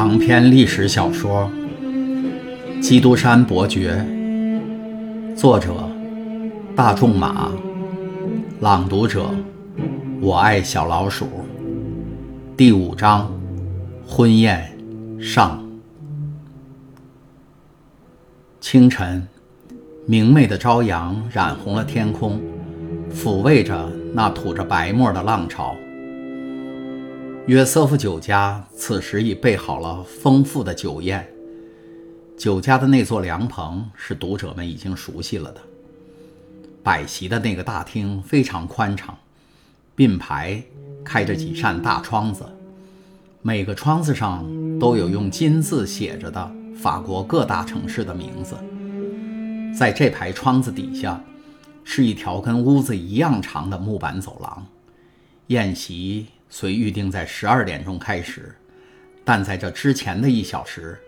长篇历史小说《基督山伯爵》，作者大仲马，朗读者我爱小老鼠。第五章：婚宴上。清晨，明媚的朝阳染红了天空，抚慰着那吐着白沫的浪潮。约瑟夫酒家此时已备好了丰富的酒宴。酒家的那座凉棚是读者们已经熟悉了的。摆席的那个大厅非常宽敞，并排开着几扇大窗子，每个窗子上都有用金字写着的法国各大城市的名字。在这排窗子底下，是一条跟屋子一样长的木板走廊。宴席。虽预定在十二点钟开始，但在这之前的一小时，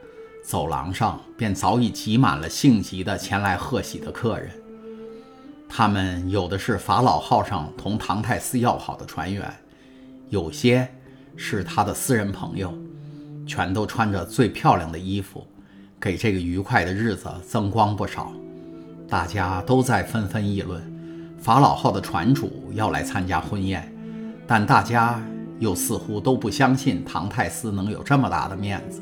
走廊上便早已挤满了性急的前来贺喜的客人。他们有的是法老号上同唐泰斯要好的船员，有些是他的私人朋友，全都穿着最漂亮的衣服，给这个愉快的日子增光不少。大家都在纷纷议论，法老号的船主要来参加婚宴，但大家。又似乎都不相信唐泰斯能有这么大的面子。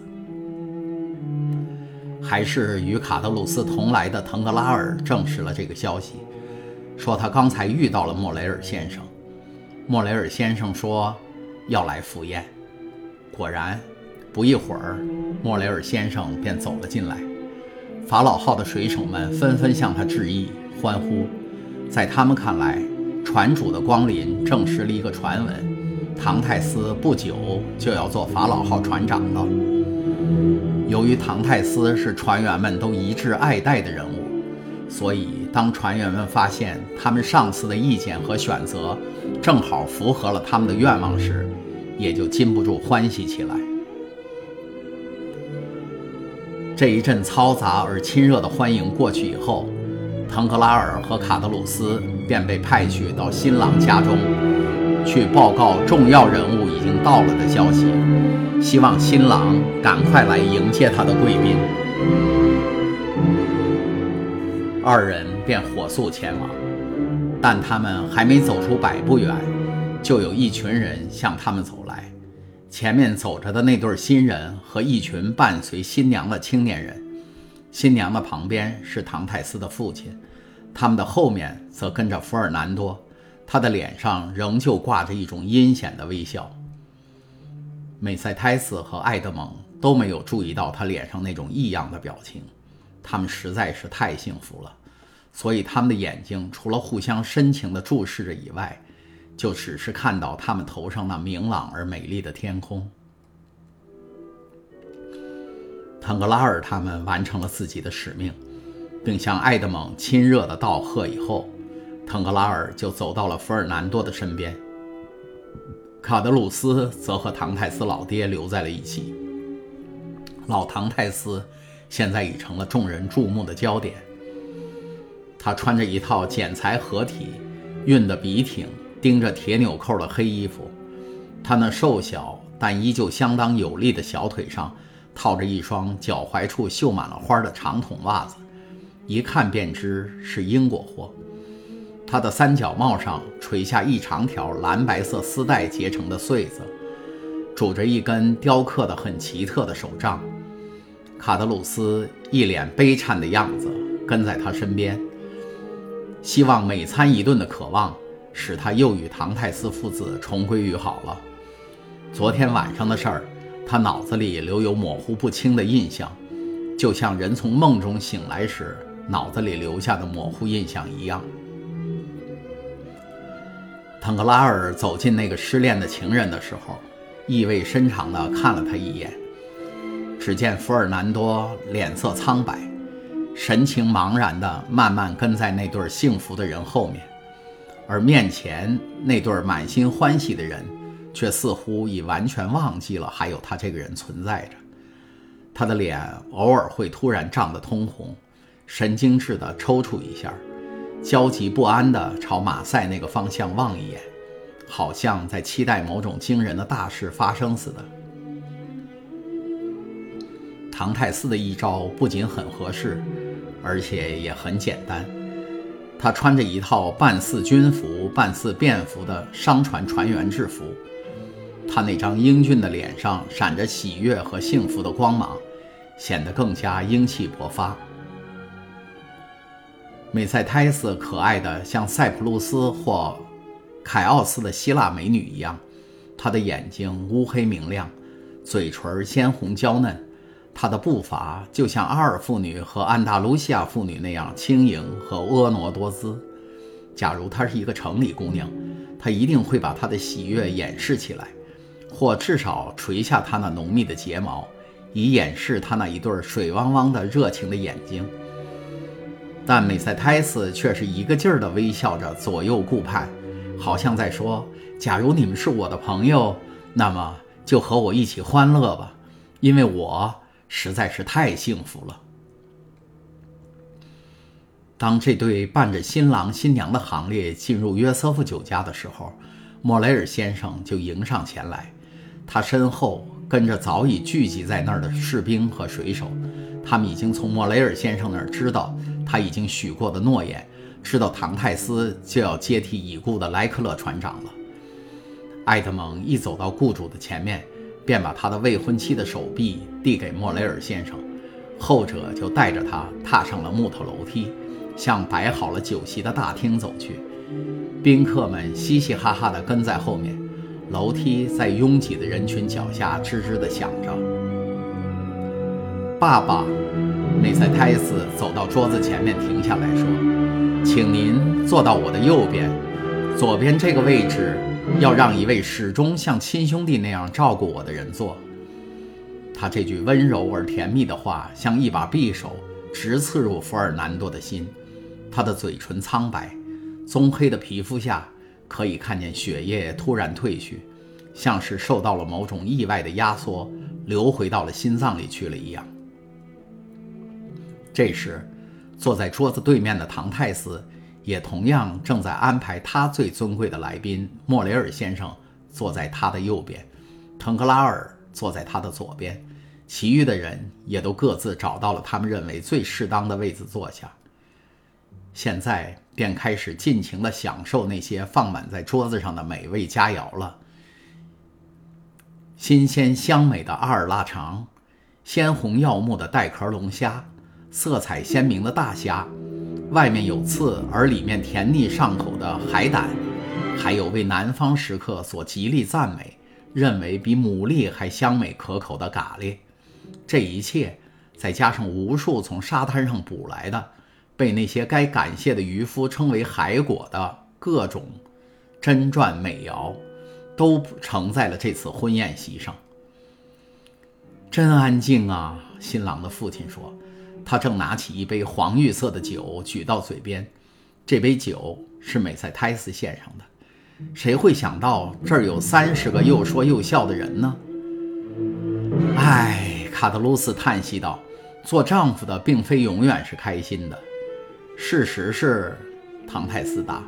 还是与卡德鲁斯同来的腾格拉尔证实了这个消息，说他刚才遇到了莫雷尔先生。莫雷尔先生说要来赴宴。果然，不一会儿，莫雷尔先生便走了进来。法老号的水手们纷纷向他致意，欢呼。在他们看来，船主的光临证实了一个传闻。唐泰斯不久就要做法老号船长了。由于唐泰斯是船员们都一致爱戴的人物，所以当船员们发现他们上司的意见和选择正好符合了他们的愿望时，也就禁不住欢喜起来。这一阵嘈杂而亲热的欢迎过去以后，腾格拉尔和卡德鲁斯便被派去到新郎家中。去报告重要人物已经到了的消息，希望新郎赶快来迎接他的贵宾。二人便火速前往，但他们还没走出百步远，就有一群人向他们走来。前面走着的那对新人和一群伴随新娘的青年人，新娘的旁边是唐泰斯的父亲，他们的后面则跟着福尔南多。他的脸上仍旧挂着一种阴险的微笑。美塞泰斯和艾德蒙都没有注意到他脸上那种异样的表情，他们实在是太幸福了，所以他们的眼睛除了互相深情地注视着以外，就只是看到他们头上那明朗而美丽的天空。腾格拉尔他们完成了自己的使命，并向艾德蒙亲热的道贺以后。腾格拉尔就走到了福尔南多的身边，卡德鲁斯则和唐泰斯老爹留在了一起。老唐泰斯现在已成了众人注目的焦点。他穿着一套剪裁合体、熨得笔挺、钉着铁纽扣的黑衣服，他那瘦小但依旧相当有力的小腿上套着一双脚踝处绣满了花的长筒袜子，一看便知是英国货。他的三角帽上垂下一长条蓝白色丝带结成的穗子，拄着一根雕刻的很奇特的手杖。卡德鲁斯一脸悲惨的样子，跟在他身边，希望每餐一顿的渴望使他又与唐泰斯父子重归于好了。昨天晚上的事儿，他脑子里留有模糊不清的印象，就像人从梦中醒来时脑子里留下的模糊印象一样。腾格拉尔走进那个失恋的情人的时候，意味深长地看了他一眼。只见福尔南多脸色苍白，神情茫然地慢慢跟在那对幸福的人后面，而面前那对满心欢喜的人，却似乎已完全忘记了还有他这个人存在着。他的脸偶尔会突然涨得通红，神经质地抽搐一下。焦急不安地朝马赛那个方向望一眼，好像在期待某种惊人的大事发生似的。唐泰斯的一招不仅很合适，而且也很简单。他穿着一套半似军服、半似便服的商船船员制服，他那张英俊的脸上闪着喜悦和幸福的光芒，显得更加英气勃发。美塞泰斯可爱的像塞浦路斯或凯奥斯的希腊美女一样，她的眼睛乌黑明亮，嘴唇鲜红娇嫩，她的步伐就像阿尔妇女和安达卢西亚妇女那样轻盈和婀娜多姿。假如她是一个城里姑娘，她一定会把她的喜悦掩饰起来，或至少垂下他那浓密的睫毛，以掩饰他那一对水汪汪的热情的眼睛。但美塞泰斯却是一个劲儿地微笑着，左右顾盼，好像在说：“假如你们是我的朋友，那么就和我一起欢乐吧，因为我实在是太幸福了。”当这对伴着新郎新娘的行列进入约瑟夫酒家的时候，莫雷尔先生就迎上前来，他身后跟着早已聚集在那儿的士兵和水手，他们已经从莫雷尔先生那儿知道。他已经许过的诺言，知道唐泰斯就要接替已故的莱克勒船长了。埃德蒙一走到雇主的前面，便把他的未婚妻的手臂递给莫雷尔先生，后者就带着他踏上了木头楼梯，向摆好了酒席的大厅走去。宾客们嘻嘻哈哈地跟在后面，楼梯在拥挤的人群脚下吱吱地响着。爸爸。梅塞泰斯走到桌子前面，停下来说：“请您坐到我的右边，左边这个位置要让一位始终像亲兄弟那样照顾我的人坐。”他这句温柔而甜蜜的话，像一把匕首，直刺入福尔南多的心。他的嘴唇苍白，棕黑的皮肤下可以看见血液突然褪去，像是受到了某种意外的压缩，流回到了心脏里去了一样。这时，坐在桌子对面的唐泰斯也同样正在安排他最尊贵的来宾莫雷尔先生坐在他的右边，腾格拉尔坐在他的左边，其余的人也都各自找到了他们认为最适当的位子坐下。现在便开始尽情地享受那些放满在桌子上的美味佳肴了：新鲜香美的阿尔腊肠，鲜红耀目的带壳龙虾。色彩鲜明的大虾，外面有刺而里面甜腻上口的海胆，还有为南方食客所极力赞美、认为比牡蛎还香美可口的蛤蜊，这一切再加上无数从沙滩上捕来的、被那些该感谢的渔夫称为海果的各种珍馔美肴，都盛在了这次婚宴席上。真安静啊！新郎的父亲说。他正拿起一杯黄玉色的酒举到嘴边，这杯酒是美塞泰斯献上的。谁会想到这儿有三十个又说又笑的人呢？唉，卡德鲁斯叹息道：“做丈夫的并非永远是开心的。事实是，唐泰斯答，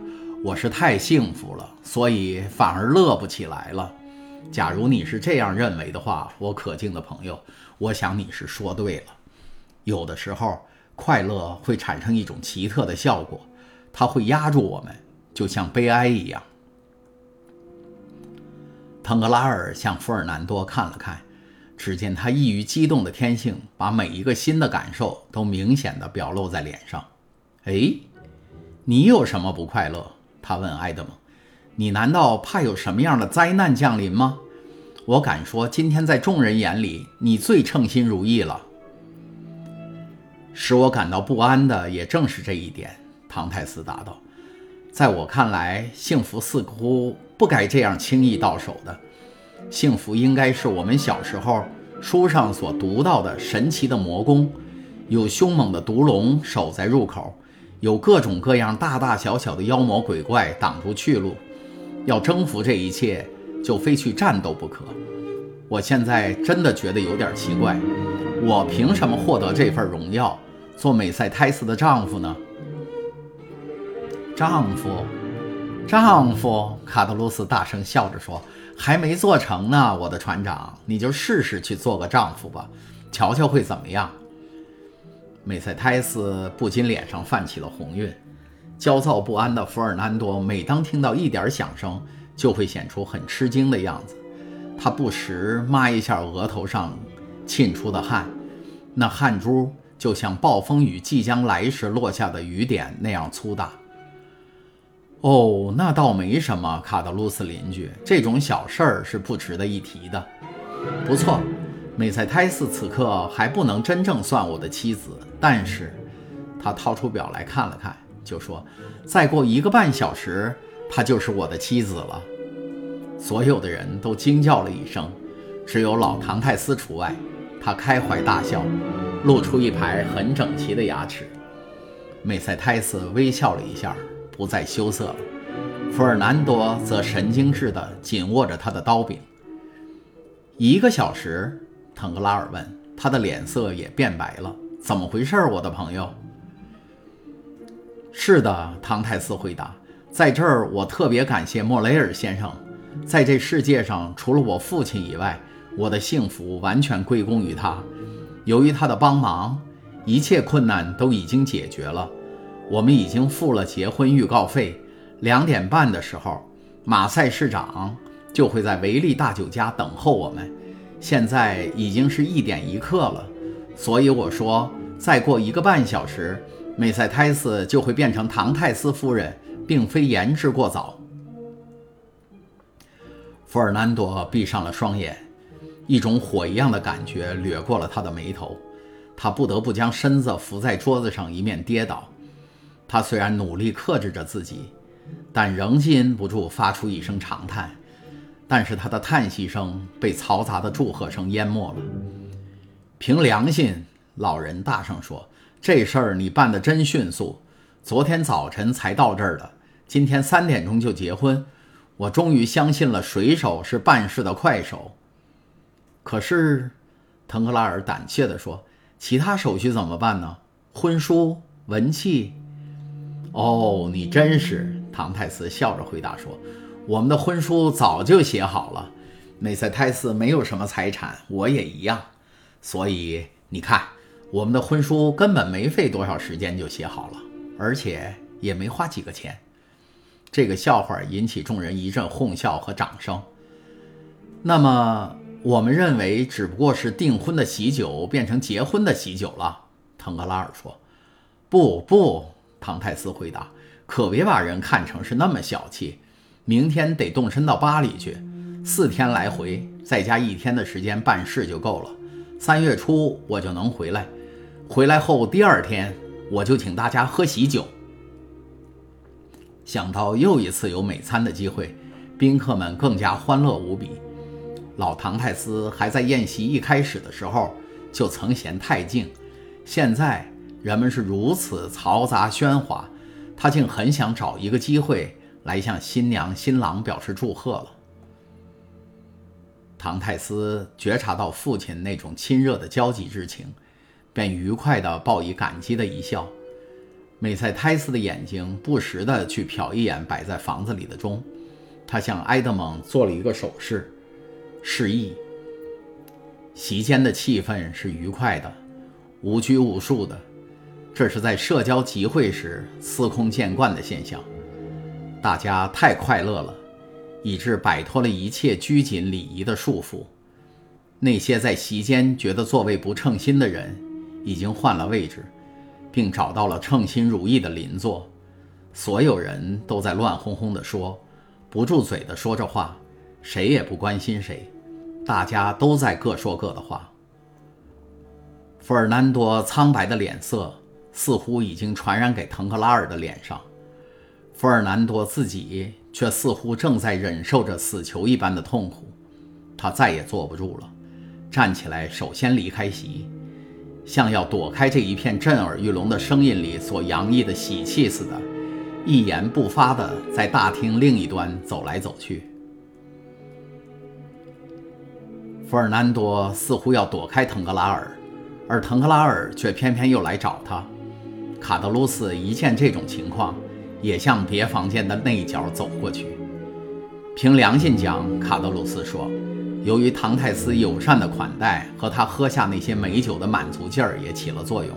我是太幸福了，所以反而乐不起来了。假如你是这样认为的话，我可敬的朋友，我想你是说对了。”有的时候，快乐会产生一种奇特的效果，它会压住我们，就像悲哀一样。腾格拉尔向福尔南多看了看，只见他异于激动的天性，把每一个新的感受都明显的表露在脸上。哎，你有什么不快乐？他问埃德蒙。你难道怕有什么样的灾难降临吗？我敢说，今天在众人眼里，你最称心如意了。使我感到不安的也正是这一点，唐泰斯答道。在我看来，幸福似乎不该这样轻易到手的。幸福应该是我们小时候书上所读到的神奇的魔宫，有凶猛的毒龙守在入口，有各种各样大大小小的妖魔鬼怪挡住去路。要征服这一切，就非去战斗不可。我现在真的觉得有点奇怪。我凭什么获得这份荣耀，做美塞泰斯的丈夫呢？丈夫，丈夫！卡德鲁斯大声笑着说：“还没做成呢，我的船长，你就试试去做个丈夫吧。瞧瞧会怎么样？梅塞泰斯不禁脸上泛起了红晕。焦躁不安的弗尔南多，每当听到一点响声，就会显出很吃惊的样子。他不时抹一下额头上沁出的汗，那汗珠就像暴风雨即将来时落下的雨点那样粗大。哦，那倒没什么，卡德鲁斯邻居，这种小事儿是不值得一提的。不错。梅塞泰斯此刻还不能真正算我的妻子，但是，他掏出表来看了看，就说：“再过一个半小时，她就是我的妻子了。”所有的人都惊叫了一声，只有老唐泰斯除外。他开怀大笑，露出一排很整齐的牙齿。梅塞泰斯微笑了一下，不再羞涩了。弗尔南多则神经质地紧握着他的刀柄。一个小时。腾格拉尔问，他的脸色也变白了。怎么回事，我的朋友？是的，唐泰斯回答，在这儿我特别感谢莫雷尔先生。在这世界上，除了我父亲以外，我的幸福完全归功于他。由于他的帮忙，一切困难都已经解决了。我们已经付了结婚预告费。两点半的时候，马赛市长就会在维利大酒家等候我们。现在已经是一点一刻了，所以我说，再过一个半小时，梅塞泰斯就会变成唐泰斯夫人，并非言之过早。弗尔南多闭上了双眼，一种火一样的感觉掠过了他的眉头，他不得不将身子伏在桌子上，以免跌倒。他虽然努力克制着自己，但仍禁不住发出一声长叹。但是他的叹息声被嘈杂的祝贺声淹没了。凭良心，老人大声说：“这事儿你办得真迅速，昨天早晨才到这儿的，今天三点钟就结婚。我终于相信了水手是办事的快手。”可是，腾克拉尔胆怯地说：“其他手续怎么办呢？婚书、文契？”哦，你真是……唐泰斯笑着回答说。我们的婚书早就写好了，梅塞泰斯没有什么财产，我也一样，所以你看，我们的婚书根本没费多少时间就写好了，而且也没花几个钱。这个笑话引起众人一阵哄笑和掌声。那么，我们认为只不过是订婚的喜酒变成结婚的喜酒了。腾格拉尔说：“不不。”唐泰斯回答：“可别把人看成是那么小气。”明天得动身到巴黎去，四天来回，再加一天的时间办事就够了。三月初我就能回来，回来后第二天我就请大家喝喜酒。想到又一次有美餐的机会，宾客们更加欢乐无比。老唐泰斯还在宴席一开始的时候就曾嫌太静，现在人们是如此嘈杂喧哗，他竟很想找一个机会。来向新娘新郎表示祝贺了。唐泰斯觉察到父亲那种亲热的焦急之情，便愉快地报以感激的一笑。美塞泰斯的眼睛不时地去瞟一眼摆在房子里的钟，他向埃德蒙做了一个手势，示意。席间的气氛是愉快的，无拘无束的，这是在社交集会时司空见惯的现象。大家太快乐了，以致摆脱了一切拘谨礼仪的束缚。那些在席间觉得座位不称心的人，已经换了位置，并找到了称心如意的邻座。所有人都在乱哄哄地说，不住嘴地说着话，谁也不关心谁。大家都在各说各的话。费尔南多苍白的脸色似乎已经传染给腾克拉尔的脸上。弗尔南多自己却似乎正在忍受着死囚一般的痛苦，他再也坐不住了，站起来，首先离开席，像要躲开这一片震耳欲聋的声音里所洋溢的喜气似的，一言不发地在大厅另一端走来走去。弗尔南多似乎要躲开腾格拉尔，而腾格拉尔却偏偏又来找他。卡德鲁斯一见这种情况。也向别房间的那一角走过去。凭良心讲，卡德鲁斯说，由于唐泰斯友善的款待和他喝下那些美酒的满足劲儿也起了作用，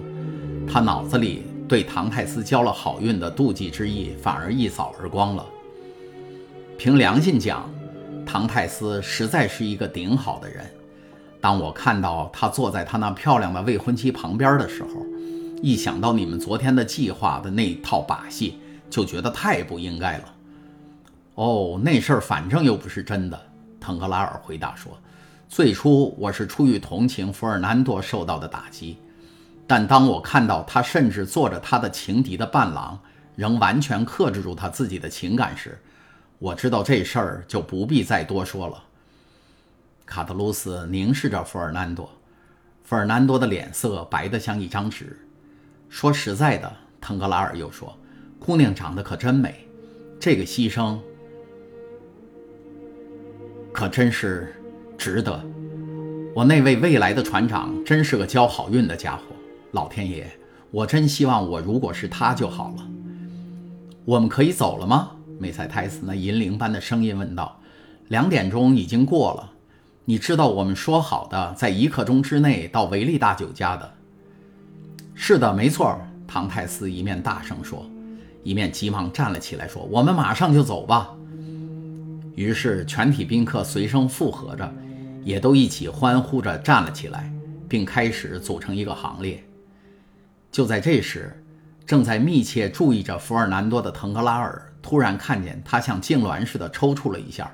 他脑子里对唐泰斯交了好运的妒忌之意反而一扫而光了。凭良心讲，唐泰斯实在是一个顶好的人。当我看到他坐在他那漂亮的未婚妻旁边的时候，一想到你们昨天的计划的那套把戏，就觉得太不应该了。哦，那事儿反正又不是真的。腾格拉尔回答说：“最初我是出于同情弗尔南多受到的打击，但当我看到他甚至做着他的情敌的伴郎，仍完全克制住他自己的情感时，我知道这事儿就不必再多说了。”卡特鲁斯凝视着弗尔南多，弗尔南多的脸色白得像一张纸。说实在的，腾格拉尔又说：“姑娘长得可真美，这个牺牲。”可真是值得！我那位未来的船长真是个交好运的家伙。老天爷，我真希望我如果是他就好了。我们可以走了吗？梅赛泰斯那银铃般的声音问道。两点钟已经过了。你知道我们说好的在一刻钟之内到维利大酒家的。是的，没错。唐泰斯一面大声说，一面急忙站了起来，说：“我们马上就走吧。”于是，全体宾客随声附和着，也都一起欢呼着站了起来，并开始组成一个行列。就在这时，正在密切注意着福尔南多的腾格拉尔突然看见他像痉挛似的抽搐了一下，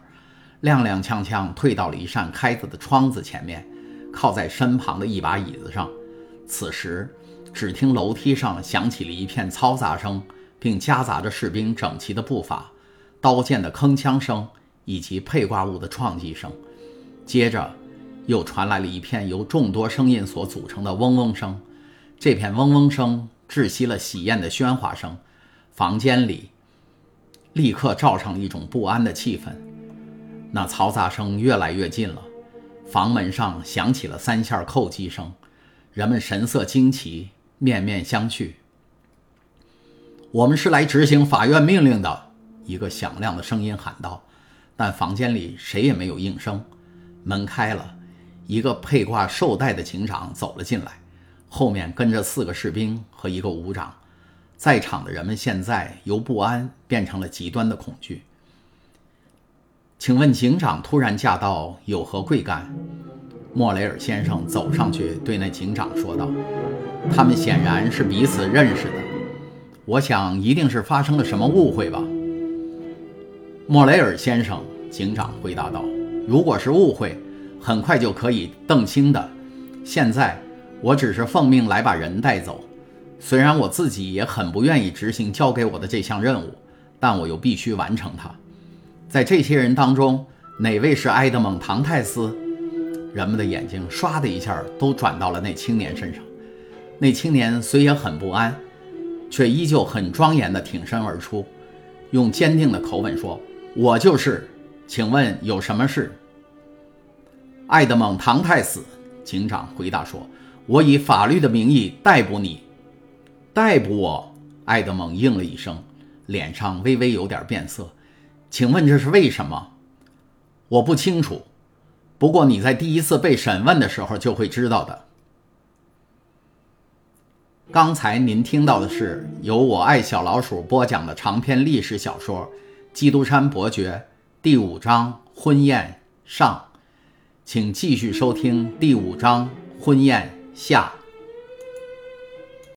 踉踉跄跄退到了一扇开着的窗子前面，靠在身旁的一把椅子上。此时，只听楼梯上响起了一片嘈杂声，并夹杂着士兵整齐的步伐、刀剑的铿锵声。以及配挂物的撞击声，接着又传来了一片由众多声音所组成的嗡嗡声。这片嗡嗡声窒息了喜宴的喧哗声，房间里立刻罩上了一种不安的气氛。那嘈杂声越来越近了，房门上响起了三下叩击声，人们神色惊奇，面面相觑。我们是来执行法院命令的，一个响亮的声音喊道。但房间里谁也没有应声。门开了，一个佩挂绶带的警长走了进来，后面跟着四个士兵和一个武长。在场的人们现在由不安变成了极端的恐惧。请问警长突然驾到，有何贵干？莫雷尔先生走上去对那警长说道：“他们显然是彼此认识的，我想一定是发生了什么误会吧。”莫雷尔先生，警长回答道：“如果是误会，很快就可以澄清的。现在，我只是奉命来把人带走。虽然我自己也很不愿意执行交给我的这项任务，但我又必须完成它。在这些人当中，哪位是埃德蒙·唐泰斯？”人们的眼睛唰的一下都转到了那青年身上。那青年虽也很不安，却依旧很庄严地挺身而出，用坚定的口吻说。我就是，请问有什么事？爱德蒙·唐太斯警长回答说：“我以法律的名义逮捕你，逮捕我。”爱德蒙应了一声，脸上微微有点变色。请问这是为什么？我不清楚，不过你在第一次被审问的时候就会知道的。刚才您听到的是由我爱小老鼠播讲的长篇历史小说。《基督山伯爵》第五章婚宴上，请继续收听第五章婚宴下。